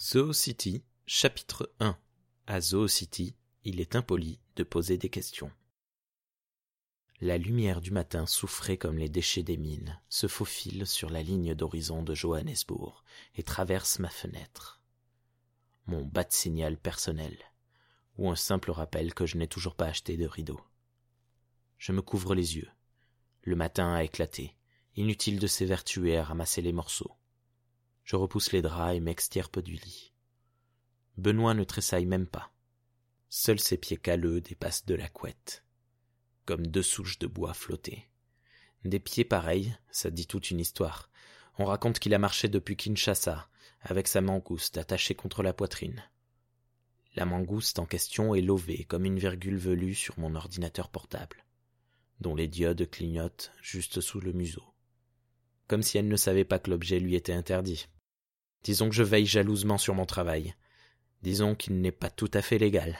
Zoo City, chapitre 1 À Zoo City, il est impoli de poser des questions. La lumière du matin souffrait comme les déchets des mines, se faufile sur la ligne d'horizon de Johannesburg et traverse ma fenêtre. Mon bas de signal personnel, ou un simple rappel que je n'ai toujours pas acheté de rideau. Je me couvre les yeux. Le matin a éclaté. Inutile de s'évertuer à ramasser les morceaux. Je repousse les draps et m'extirpe du lit. Benoît ne tressaille même pas. Seuls ses pieds calleux dépassent de la couette, comme deux souches de bois flottées. Des pieds pareils, ça dit toute une histoire. On raconte qu'il a marché depuis Kinshasa, avec sa mangouste attachée contre la poitrine. La mangouste en question est lovée comme une virgule velue sur mon ordinateur portable, dont les diodes clignotent juste sous le museau. Comme si elle ne savait pas que l'objet lui était interdit. Disons que je veille jalousement sur mon travail. Disons qu'il n'est pas tout à fait légal.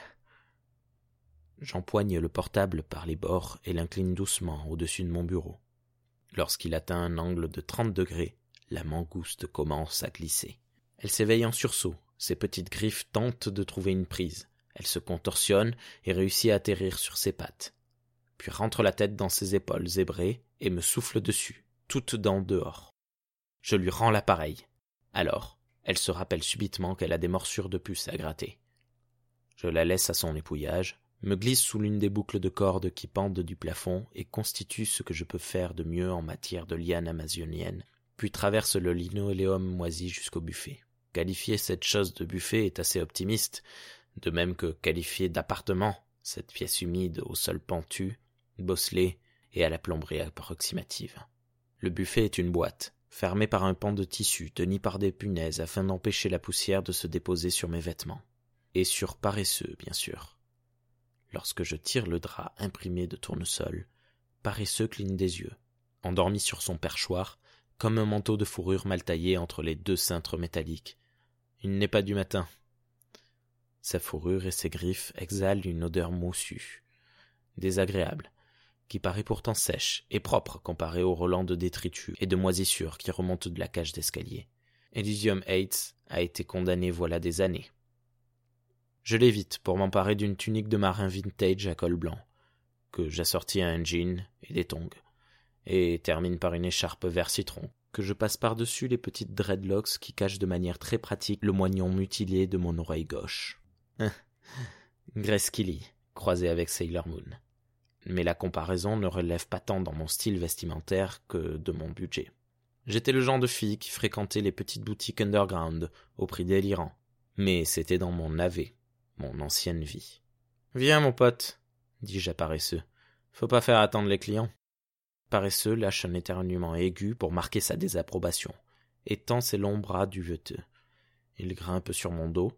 J'empoigne le portable par les bords et l'incline doucement au-dessus de mon bureau. Lorsqu'il atteint un angle de trente degrés, la mangouste commence à glisser. Elle s'éveille en sursaut, ses petites griffes tentent de trouver une prise. Elle se contorsionne et réussit à atterrir sur ses pattes. Puis rentre la tête dans ses épaules zébrées et me souffle dessus, toute dents dehors. Je lui rends l'appareil. Alors, elle se rappelle subitement qu'elle a des morsures de puce à gratter. Je la laisse à son épouillage, me glisse sous l'une des boucles de cordes qui pendent du plafond et constitue ce que je peux faire de mieux en matière de lianes amazoniennes, puis traverse le linoléum moisi jusqu'au buffet. Qualifier cette chose de buffet est assez optimiste, de même que qualifier d'appartement cette pièce humide au sol pentu, bosselé et à la plomberie approximative. Le buffet est une boîte, fermé par un pan de tissu tenu par des punaises afin d'empêcher la poussière de se déposer sur mes vêtements. Et sur paresseux, bien sûr. Lorsque je tire le drap imprimé de tournesol, paresseux cligne des yeux, endormi sur son perchoir, comme un manteau de fourrure mal taillé entre les deux cintres métalliques. Il n'est pas du matin. Sa fourrure et ses griffes exhalent une odeur moussue, désagréable, qui paraît pourtant sèche et propre comparée au relents de détritus et de moisissures qui remontent de la cage d'escalier. Elysium Hates a été condamné voilà des années. Je l'évite pour m'emparer d'une tunique de marin vintage à col blanc, que j'assortis à un jean et des tongs, et termine par une écharpe vert citron, que je passe par-dessus les petites dreadlocks qui cachent de manière très pratique le moignon mutilé de mon oreille gauche. Grace Kelly, croisé avec Sailor Moon mais la comparaison ne relève pas tant dans mon style vestimentaire que de mon budget. J'étais le genre de fille qui fréquentait les petites boutiques underground au prix délirant, mais c'était dans mon navet, mon ancienne vie. Viens, mon pote, dis-je à paresseux. Faut pas faire attendre les clients. Paresseux lâche un éternuement aigu pour marquer sa désapprobation, et tend ses longs bras duveteux. Il grimpe sur mon dos,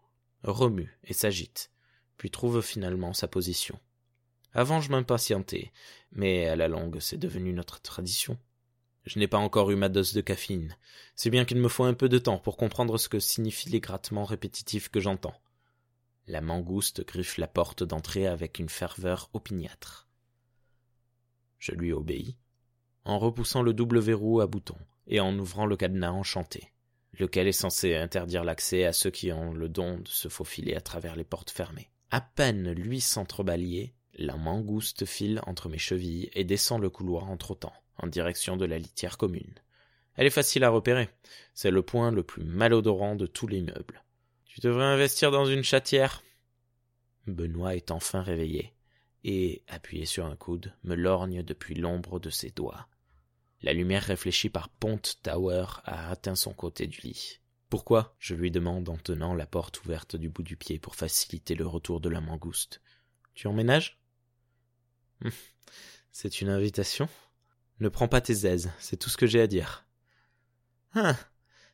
remue et s'agite, puis trouve finalement sa position. Avant, je m'impatientais, mais à la longue, c'est devenu notre tradition. Je n'ai pas encore eu ma dose de caféine, c'est bien qu'il me faut un peu de temps pour comprendre ce que signifient les grattements répétitifs que j'entends. La mangouste griffe la porte d'entrée avec une ferveur opiniâtre. Je lui obéis, en repoussant le double verrou à bouton et en ouvrant le cadenas enchanté, lequel est censé interdire l'accès à ceux qui ont le don de se faufiler à travers les portes fermées. À peine lui s'entrebalier, la mangouste file entre mes chevilles et descend le couloir en trottant, en direction de la litière commune. Elle est facile à repérer. C'est le point le plus malodorant de tout l'immeuble. Tu devrais investir dans une chatière. Benoît est enfin réveillé, et, appuyé sur un coude, me lorgne depuis l'ombre de ses doigts. La lumière réfléchie par Ponte Tower a atteint son côté du lit. Pourquoi? Je lui demande en tenant la porte ouverte du bout du pied pour faciliter le retour de la mangouste. Tu emménages? C'est une invitation Ne prends pas tes aises, c'est tout ce que j'ai à dire. Ah,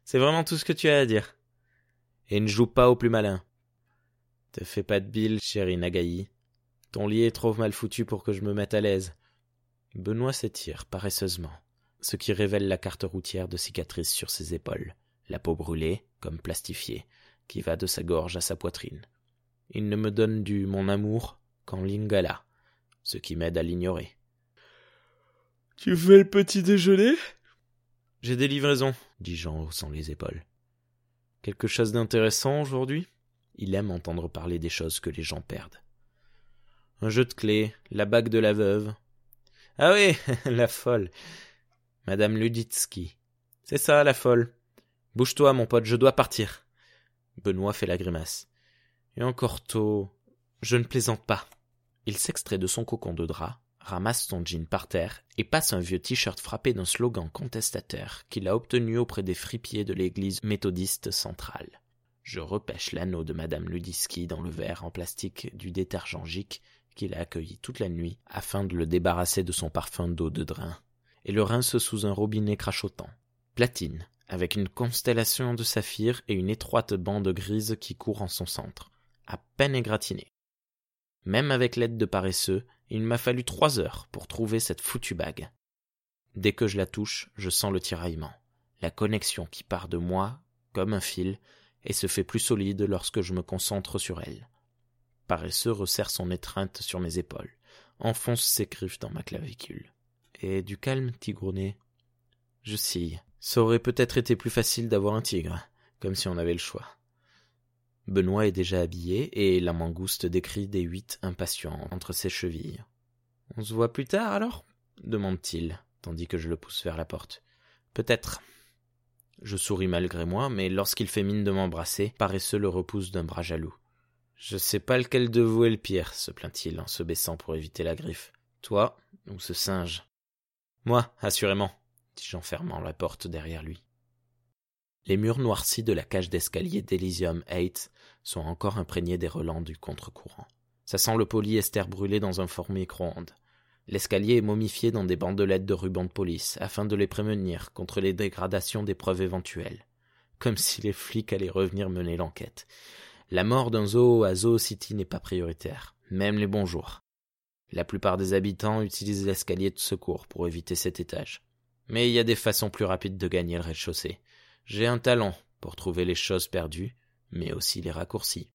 c'est vraiment tout ce que tu as à dire. Et ne joue pas au plus malin. Te fais pas de bile, chérie Nagaï. Ton lit est trop mal foutu pour que je me mette à l'aise. Benoît s'étire paresseusement, ce qui révèle la carte routière de cicatrices sur ses épaules, la peau brûlée, comme plastifiée, qui va de sa gorge à sa poitrine. Il ne me donne du mon amour qu'en lingala, ce qui m'aide à l'ignorer. Tu fais le petit déjeuner? J'ai des livraisons, dit Jean en haussant les épaules. Quelque chose d'intéressant aujourd'hui? Il aime entendre parler des choses que les gens perdent. Un jeu de clés, la bague de la veuve. Ah oui, la folle. Madame Luditsky. C'est ça, la folle. Bouge-toi, mon pote, je dois partir. Benoît fait la grimace. Et encore tôt. Je ne plaisante pas. Il s'extrait de son cocon de drap, ramasse son jean par terre et passe un vieux t-shirt frappé d'un slogan contestataire qu'il a obtenu auprès des fripiers de l'église méthodiste centrale. Je repêche l'anneau de madame Ludiski dans le verre en plastique du détergent Gic qu'il a accueilli toute la nuit afin de le débarrasser de son parfum d'eau de drain et le rince sous un robinet crachotant. Platine, avec une constellation de saphirs et une étroite bande grise qui court en son centre, à peine égratignée. Même avec l'aide de paresseux, il m'a fallu trois heures pour trouver cette foutue bague. Dès que je la touche, je sens le tiraillement, la connexion qui part de moi comme un fil et se fait plus solide lorsque je me concentre sur elle. Paresseux resserre son étreinte sur mes épaules, enfonce ses griffes dans ma clavicule. Et du calme, tigronné. Je sille. Ça aurait peut-être été plus facile d'avoir un tigre, comme si on avait le choix. Benoît est déjà habillé et la mangouste décrit des huit impatients entre ses chevilles. On se voit plus tard alors? demande-t-il, tandis que je le pousse vers la porte. Peut-être. Je souris malgré moi, mais lorsqu'il fait mine de m'embrasser, paresseux le repousse d'un bras jaloux. Je sais pas lequel de vous est le pire, se plaint-il en se baissant pour éviter la griffe. Toi ou ce singe? Moi, assurément, dis-je en fermant la porte derrière lui. Les murs noircis de la cage d'escalier d'Elysium 8 sont encore imprégnés des relents du contre-courant. Ça sent le polyester brûlé dans un four micro-ondes. L'escalier est momifié dans des bandelettes de ruban de police, afin de les prémunir contre les dégradations des preuves éventuelles. Comme si les flics allaient revenir mener l'enquête. La mort d'un zoo à Zoo City n'est pas prioritaire, même les bons jours. La plupart des habitants utilisent l'escalier de secours pour éviter cet étage. Mais il y a des façons plus rapides de gagner le rez-de-chaussée. J'ai un talent pour trouver les choses perdues, mais aussi les raccourcis.